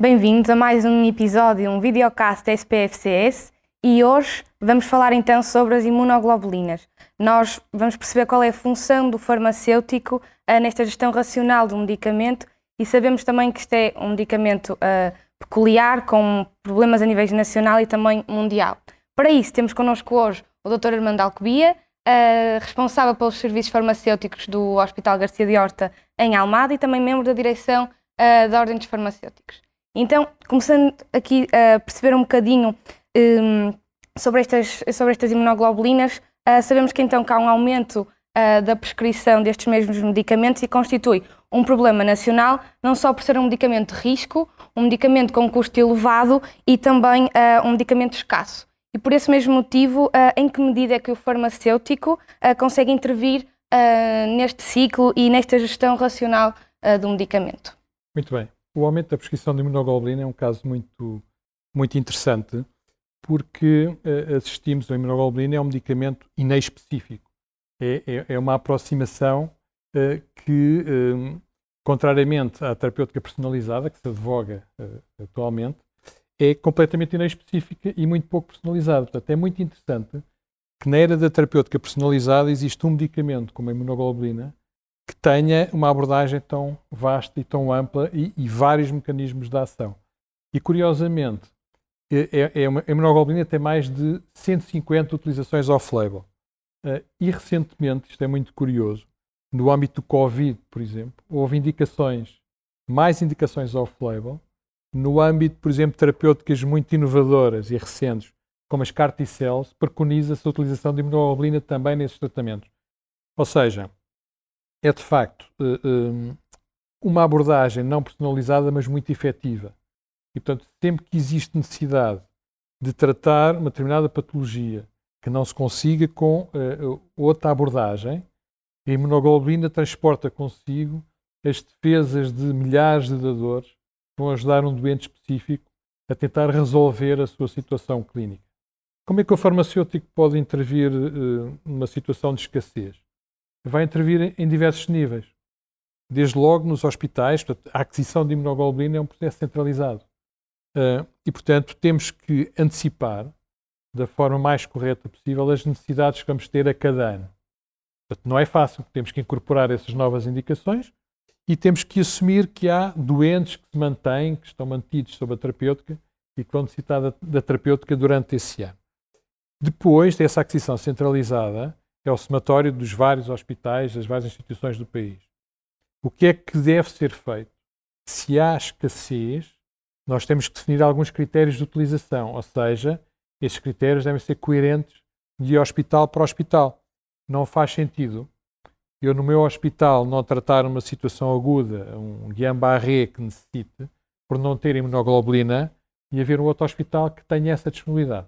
Bem-vindos a mais um episódio, um videocast da SPFCS e hoje vamos falar então sobre as imunoglobulinas. Nós vamos perceber qual é a função do farmacêutico uh, nesta gestão racional do medicamento e sabemos também que este é um medicamento uh, peculiar, com problemas a nível nacional e também mundial. Para isso, temos connosco hoje o Dr. Armando Alcobia, uh, responsável pelos serviços farmacêuticos do Hospital Garcia de Horta em Almada e também membro da direção da Ordem dos Farmacêuticos. Então, começando aqui a perceber um bocadinho um, sobre, estas, sobre estas imunoglobulinas, uh, sabemos que então que há um aumento uh, da prescrição destes mesmos medicamentos e constitui um problema nacional, não só por ser um medicamento de risco, um medicamento com custo elevado e também uh, um medicamento escasso. E por esse mesmo motivo, em que medida é que o farmacêutico consegue intervir neste ciclo e nesta gestão racional do medicamento? Muito bem. O aumento da prescrição de imunoglobulina é um caso muito, muito interessante, porque uh, assistimos, a imunoglobulina é um medicamento inespecífico. É, é, é uma aproximação uh, que, um, contrariamente à terapêutica personalizada, que se advoga uh, atualmente, é completamente inespecífica e muito pouco personalizada. Portanto, é muito interessante que na era da terapêutica personalizada existe um medicamento como a imunoglobulina que tenha uma abordagem tão vasta e tão ampla e, e vários mecanismos de ação. E, curiosamente, é, é, é uma, a imunoglobulina tem mais de 150 utilizações off-label. Uh, e, recentemente, isto é muito curioso, no âmbito do Covid, por exemplo, houve indicações, mais indicações off-label, no âmbito, por exemplo, terapêuticas muito inovadoras e recentes, como as CAR T-cells, preconiza-se a utilização de imunoglobulina também nesses tratamentos. Ou seja, é de facto eh, eh, uma abordagem não personalizada, mas muito efetiva. E, portanto, sempre que existe necessidade de tratar uma determinada patologia que não se consiga com uh, outra abordagem, a imunoglobulina transporta consigo as defesas de milhares de dadores que vão ajudar um doente específico a tentar resolver a sua situação clínica. Como é que o farmacêutico pode intervir numa situação de escassez? Vai intervir em diversos níveis. Desde logo nos hospitais, portanto, a aquisição de imunoglobulina é um processo centralizado. Uh, e, portanto, temos que antecipar da forma mais correta possível as necessidades que vamos ter a cada ano. Portanto, não é fácil, temos que incorporar essas novas indicações e temos que assumir que há doentes que se mantêm, que estão mantidos sob a terapêutica e que vão necessitar da, da terapêutica durante esse ano. Depois dessa aquisição centralizada, é o somatório dos vários hospitais, das várias instituições do país. O que é que deve ser feito? Se há escassez, nós temos que definir alguns critérios de utilização, ou seja, esses critérios devem ser coerentes de hospital para hospital. Não faz sentido eu, no meu hospital, não tratar uma situação aguda, um Guillain-Barré que necessite, por não ter imunoglobulina, e haver um outro hospital que tenha essa disponibilidade.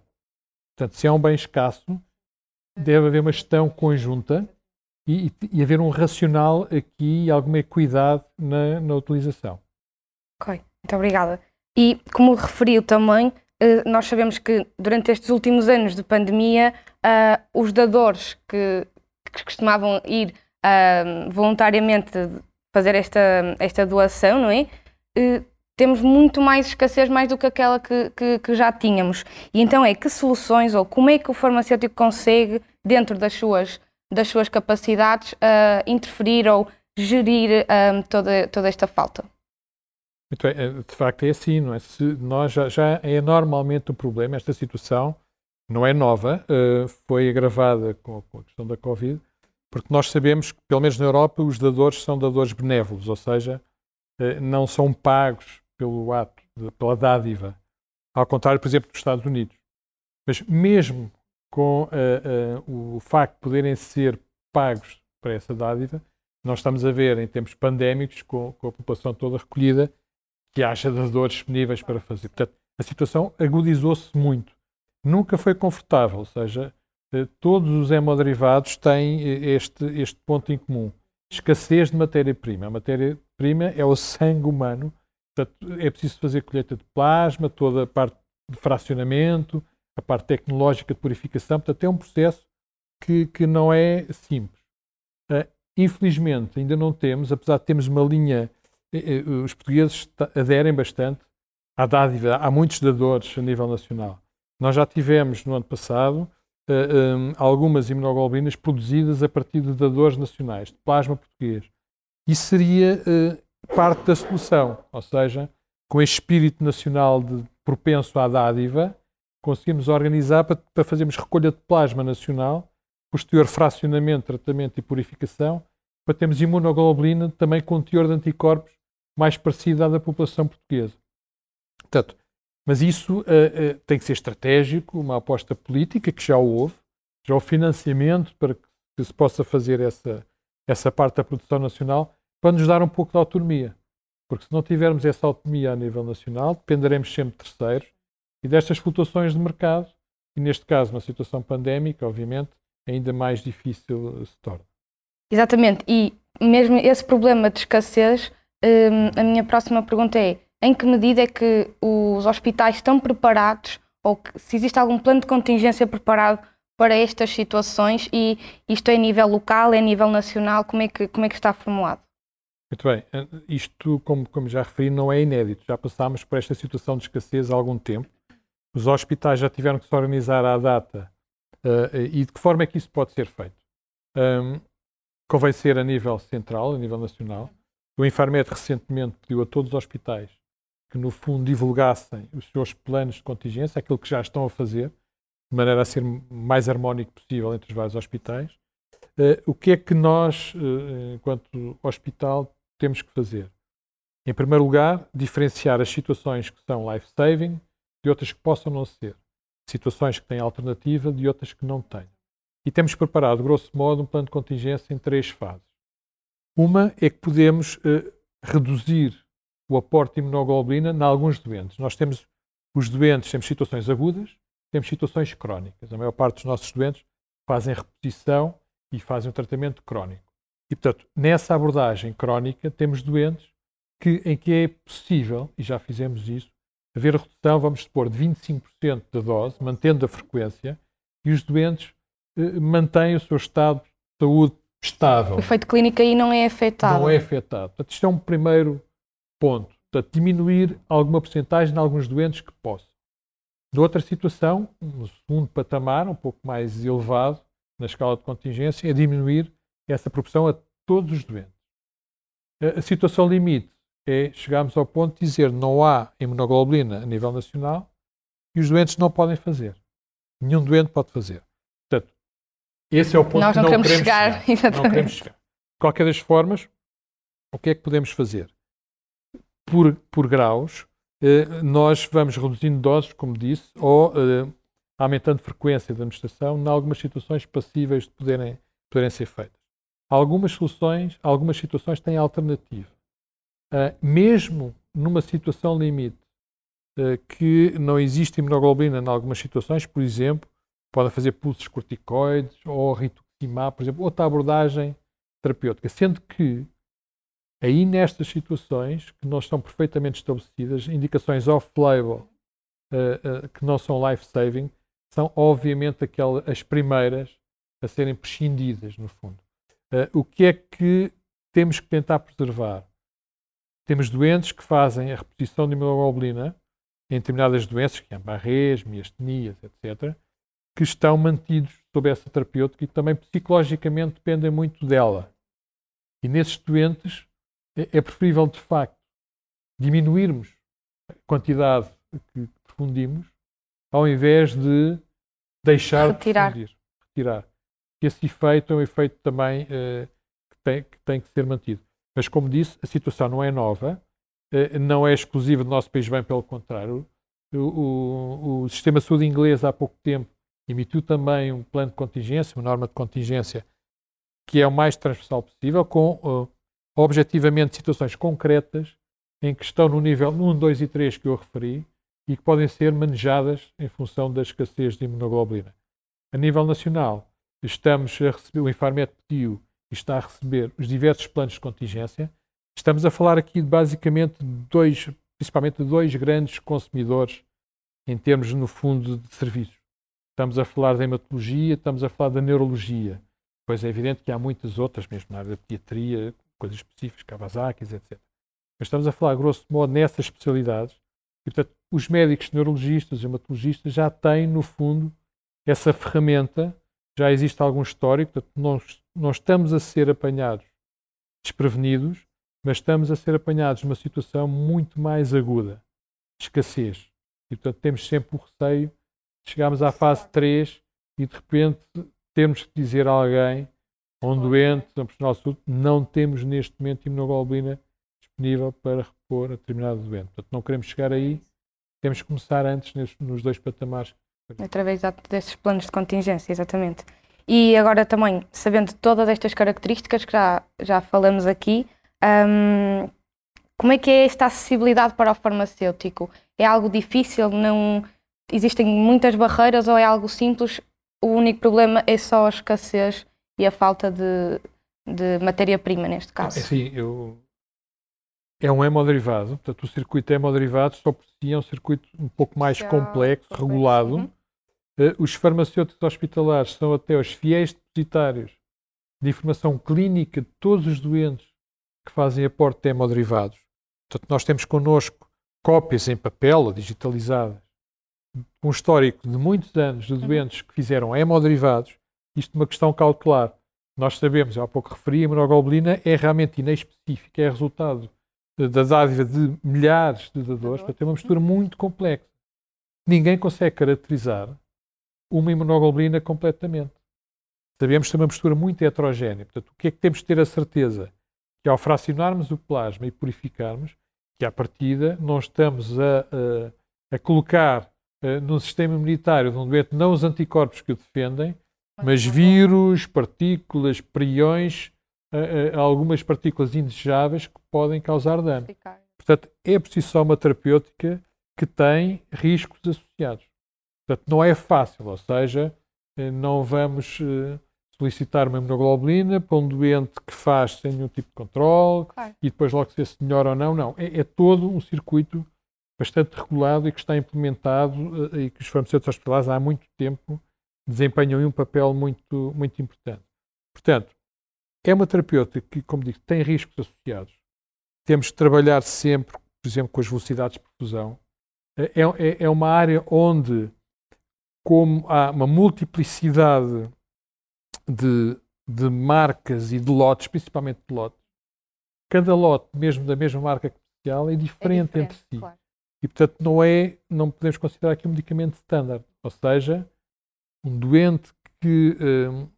Portanto, se é um bem escasso, deve haver uma gestão conjunta e, e haver um racional aqui e alguma equidade na, na utilização. Ok, muito obrigada. E como referiu também, eh, nós sabemos que durante estes últimos anos de pandemia, uh, os dadores que, que costumavam ir uh, voluntariamente fazer esta, esta doação, não é? Uh, temos muito mais escassez mais do que aquela que, que, que, já tínhamos. E então é que soluções ou como é que o farmacêutico consegue, dentro das suas, das suas capacidades, uh, interferir ou gerir uh, toda, toda esta falta? Muito bem, eh, de facto é assim, não é? Se nós já, já é normalmente um problema, esta situação não é nova, uh, foi agravada com, com a questão da Covid, porque nós sabemos que, pelo menos na Europa, os dadores são dadores benévolos, ou seja, não são pagos pelo ato, de, pela dádiva, ao contrário, por exemplo, dos Estados Unidos. Mas mesmo com uh, uh, o facto de poderem ser pagos para essa dádiva, nós estamos a ver, em tempos pandémicos, com, com a população toda recolhida, que haja dadores disponíveis para fazer. Portanto, a situação agudizou-se muito. Nunca foi confortável, ou seja, uh, todos os hemoderivados têm este, este ponto em comum. Escassez de matéria-prima. A matéria-prima é o sangue humano Portanto, é preciso fazer colheita de plasma, toda a parte de fracionamento, a parte tecnológica de purificação. Portanto, é um processo que, que não é simples. Uh, infelizmente, ainda não temos, apesar de termos uma linha, uh, os portugueses aderem bastante à dádiva, há muitos dadores a nível nacional. Nós já tivemos no ano passado uh, um, algumas imunoglobulinas produzidas a partir de dadores nacionais, de plasma português. Isso seria uh, parte da solução, ou seja, com este espírito nacional de propenso à dádiva, conseguimos organizar para, para fazermos recolha de plasma nacional, posterior fracionamento, tratamento e purificação, para termos imunoglobulina também com teor de anticorpos mais parecido à da população portuguesa. Portanto, mas isso uh, uh, tem que ser estratégico, uma aposta política, que já houve, já o financiamento para que se possa fazer essa, essa parte da produção nacional, para nos dar um pouco de autonomia. Porque se não tivermos essa autonomia a nível nacional, dependeremos sempre de terceiros e destas flutuações de mercado, e neste caso, na situação pandémica, obviamente, ainda mais difícil se torna. Exatamente, e mesmo esse problema de escassez, hum, a minha próxima pergunta é: em que medida é que os hospitais estão preparados ou que, se existe algum plano de contingência preparado para estas situações e isto é a nível local, é a nível nacional, como é que, como é que está formulado? Muito bem, isto, como, como já referi, não é inédito. Já passámos por esta situação de escassez há algum tempo. Os hospitais já tiveram que se organizar à data uh, e de que forma é que isso pode ser feito? Um, convém ser a nível central, a nível nacional. O Infarmed recentemente pediu a todos os hospitais que, no fundo, divulgassem os seus planos de contingência, aquilo que já estão a fazer, de maneira a ser mais harmónico possível entre os vários hospitais. Uh, o que é que nós, uh, enquanto hospital, temos que fazer? Em primeiro lugar, diferenciar as situações que são life-saving de outras que possam não ser. Situações que têm alternativa de outras que não têm. E temos preparado, grosso modo, um plano de contingência em três fases. Uma é que podemos uh, reduzir o aporte de imunoglobulina em alguns doentes. Nós temos os doentes, temos situações agudas, temos situações crónicas. A maior parte dos nossos doentes fazem reposição e fazem um tratamento crónico. E, portanto, nessa abordagem crónica, temos doentes que, em que é possível, e já fizemos isso, haver redução, vamos supor, de 25% da dose, mantendo a frequência, e os doentes eh, mantêm o seu estado de saúde estável. O efeito clínico aí não é afetado. Não é afetado. Portanto, isto é um primeiro ponto. Portanto, diminuir alguma porcentagem em alguns doentes que possam. Noutra situação, no segundo patamar, um pouco mais elevado, na escala de contingência, é diminuir essa proporção a todos os doentes. A situação limite é chegarmos ao ponto de dizer não há imunoglobulina a nível nacional e os doentes não podem fazer. Nenhum doente pode fazer. Portanto, esse é o ponto Nós não, não queremos, queremos chegar. chegar. Não queremos chegar. De qualquer das formas, o que é que podemos fazer? Por, por graus, eh, nós vamos reduzindo doses, como disse, ou eh, aumentando frequência da administração em algumas situações passíveis de poderem, poderem ser feitas. Algumas soluções, algumas situações têm alternativa. Uh, mesmo numa situação limite uh, que não existe imunoglobulina em algumas situações, por exemplo, podem fazer pulsos corticoides ou rituximab, por exemplo, outra abordagem terapêutica, sendo que aí nestas situações que não estão perfeitamente estabelecidas, indicações off-label uh, que não são life-saving, são obviamente aquelas, as primeiras a serem prescindidas, no fundo. O que é que temos que tentar preservar? Temos doentes que fazem a reposição de imunoglobulina em determinadas doenças, que é barrês, miastenias, etc., que estão mantidos sob essa terapêutica e também psicologicamente dependem muito dela. E nesses doentes é, é preferível, de facto, diminuirmos a quantidade que profundimos ao invés de deixar Retirar. de profundir. Retirar. Esse efeito é um efeito também uh, que, tem, que tem que ser mantido. Mas, como disse, a situação não é nova, eh, não é exclusiva do nosso país, bem pelo contrário. O, o, o, sistema de saúde inglês, há pouco tempo, emitiu também um plano de contingência, uma norma de contingência, que é o mais transversal possível, com uh, objetivamente situações concretas em que estão no nível 1, 2 e 3 que eu referi e que podem ser manejadas em função da escassez de imunoglobulina. A nível nacional, estamos a receber, o Infarmed pediu e está a receber os diversos planos de contingência, estamos a falar aqui basicamente de dois, principalmente de dois grandes consumidores em termos, no fundo, de serviços. Estamos a falar da hematologia, estamos a falar da neurologia. Pois é evidente que há muitas outras, mesmo na área da pediatria, coisas específicas, Kawasaki, etc. Mas estamos a falar, grosso modo, nessas especialidades, E, portanto, os médicos neurologistas e hematologistas já têm, no fundo, essa ferramenta, já existe algum histórico, portanto, não, estamos a ser apanhados desprevenidos, mas estamos a ser apanhados numa situação muito mais aguda, de escassez. E, portanto, temos sempre o receio de chegarmos à fase 3 e, de repente, termos que dizer a alguém, a um doente, a um profissional de saúde, não temos neste momento imunoglobulina disponível para repor a determinado doente. Portanto, não queremos chegar aí, temos que começar antes nos dois patamares. Através desses planos de contingência, exatamente. E agora também, sabendo todas estas características que já, já falamos aqui, um, como é que é esta acessibilidade para o farmacêutico? É algo difícil? Não existem muitas barreiras ou é algo simples? O único problema é só a escassez e a falta de, de matéria-prima neste caso. Sim, eu... é um hemoderivado, portanto o circuito hemoderivado só por si é um circuito um pouco mais complexo, complexo, regulado. Uhum. Uh, os farmacêuticos hospitalares são até os fiéis depositários de informação clínica de todos os doentes que fazem aporte de hemoderivados. Portanto, nós temos connosco cópias em papel ou digitalizadas, um histórico de muitos anos de uhum. doentes que fizeram hemoderivados, isto é uma questão cautelar. Nós sabemos, eu há pouco referi, a imunoglobulina é realmente inespecífica, é resultado da dádiva de milhares de dadores, para ter uma mistura muito complexa. Ninguém consegue caracterizar uma imunoglobulina completamente. Sabemos que é uma mistura muito heterogénea. Portanto, o que é que temos de ter a certeza? que ao fracionarmos o plasma e purificarmos, que à partida não estamos a, a, a colocar uh, no sistema imunitário de um doente não os anticorpos que o defendem, mas vírus, partículas, priões, uh, uh, algumas partículas indesejáveis que podem causar dano. Portanto, é preciso só uma terapêutica que tem riscos associados. Portanto, não é fácil, ou seja, não vamos solicitar uma imunoglobulina para um doente que faz sem nenhum tipo de controle claro. e depois logo se é melhor ou não. Não, é, é, todo um circuito bastante regulado e que está implementado eh, e que os farmacêuticos hospitalares há muito tempo desempenham um papel muito, muito importante. Portanto, é uma terapêutica que, como digo, tem riscos associados. Temos de trabalhar sempre, por exemplo, com as velocidades de perfusão. Eh, é, é, é uma área onde, como há uma multiplicidade de, de marcas e de lotes, principalmente de lotes, cada lote, mesmo da mesma marca comercial, é diferente, é diferente entre si. Claro. E, portanto, não é, não podemos considerar aqui um medicamento standard. Ou seja, um doente que hum,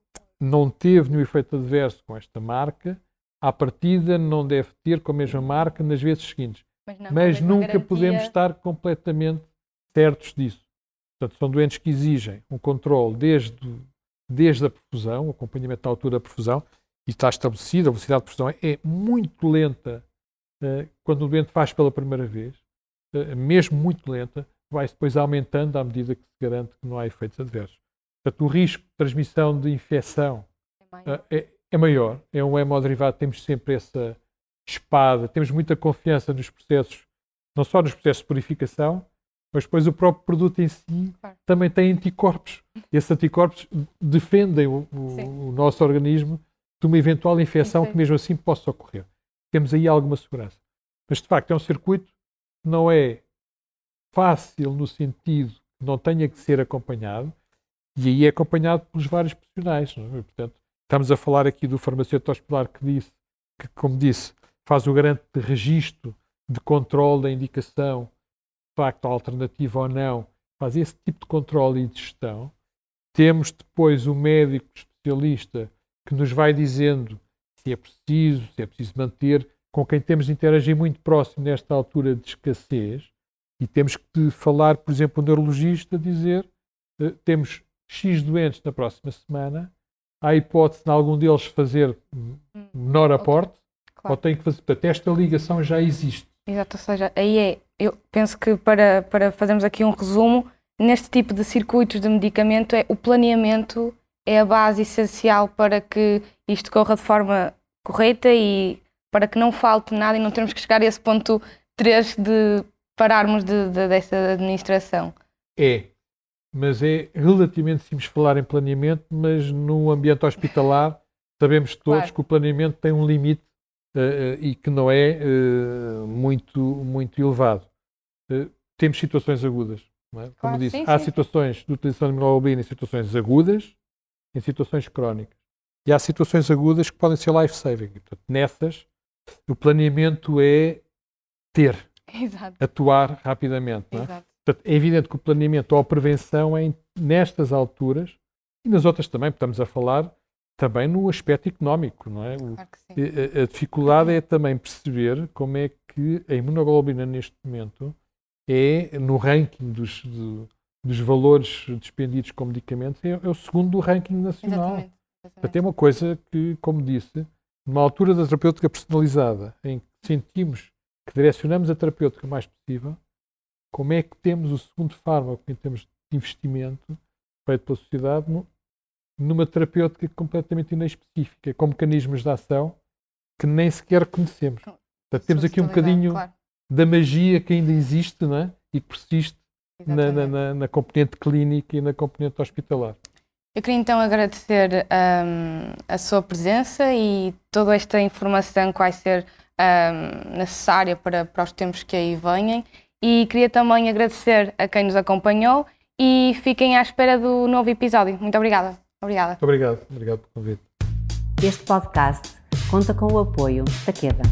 não teve nenhum efeito adverso com esta marca, à partida não deve ter com a mesma marca nas vezes seguintes. Mas, não, Mas nunca garantia... podemos estar completamente certos disso. Portanto, são doentes que exigem um controle desde desde a perfusão, o acompanhamento da altura da perfusão, e está estabelecido, a velocidade de perfusão é muito lenta uh, quando o doente faz pela primeira vez, uh, mesmo muito lenta, vai depois aumentando à medida que se garante que não há efeitos adversos. Portanto, o risco de transmissão de infecção é. Uh, é, é, maior. é um hemoderivado, temos sempre essa espada, temos muita confiança nos processos, não só nos processos de purificação, mas depois o próprio produto em si claro. também tem anticorpos. Esses anticorpos defendem o, o, o nosso organismo de uma eventual infecção Sim. que mesmo assim possa ocorrer. Temos aí alguma segurança. Mas de facto é um circuito que não é fácil no sentido que não tenha que ser acompanhado e aí é acompanhado pelos vários profissionais. É? Portanto, estamos a falar aqui do farmacêutico hospitalar que disse que, como disse, faz o garante de registro, de controle da indicação, facto alternativa ou não, faz esse tipo de controle e de gestão. Temos depois o médico especialista que nos vai dizendo se é preciso, se é preciso manter, com quem temos de interagir muito próximo nesta altura de escassez. E temos que falar, por exemplo, o neurologista dizer uh, temos X doentes na próxima semana, há a hipótese de algum deles fazer hum, menor aporte, claro. ou tem que fazer. Portanto, esta ligação já existe. Exato, ou seja, aí é, eu penso que para, para fazermos aqui um resumo, neste tipo de circuitos de medicamento, é, o planeamento é a base essencial para que isto corra de forma correta e para que não falte nada e não termos que chegar a esse ponto 3 de pararmos de, de, dessa administração. É, mas é relativamente simples falar em planeamento, mas no ambiente hospitalar sabemos todos claro. que o planeamento tem um limite e que não é uh, muito, muito elevado. temos situações agudas. É? Como Claro, disse, sim, há sim. situações de utilização de imunoglobulina em situações agudas, em situações crónicas. E há situações agudas que podem ser life-saving. Portanto, nessas, o planeamento é ter, Exato, atuar rapidamente. É? Portanto, é evidente que o planeamento ou a prevenção é nestas alturas e nas outras também, porque estamos a falar também no aspecto económico, não é? Claro que sim. a, a dificuldade é também perceber como é que a imunoglobulina neste momento é, no ranking dos, do- dos valores despendidos com medicamentos, é, é o segundo do ranking nacional. Exatamente. Portanto, exatamente. é uma coisa que, como disse, numa altura da terapêutica personalizada, em que sentimos que direcionamos a terapêutica o mais possível, como é que temos o segundo fármaco em termos de investimento feito pela sociedade numa terapêutica completamente inespecífica, com mecanismos de ação que nem sequer conhecemos. Portanto, temos aqui um bocadinho claro. da magia que ainda existe não é? e que persiste na, na- na- componente clínica e na componente hospitalar. Eu queria então agradecer hum, a sua presença e toda esta informação que vai ser hum, necessária para, para os tempos que aí venham. E queria também agradecer a quem nos acompanhou e fiquem à espera do novo episódio. Muito obrigada. Obrigada. Obrigado. Obrigado pelo convite. Este podcast conta com o apoio da Queda.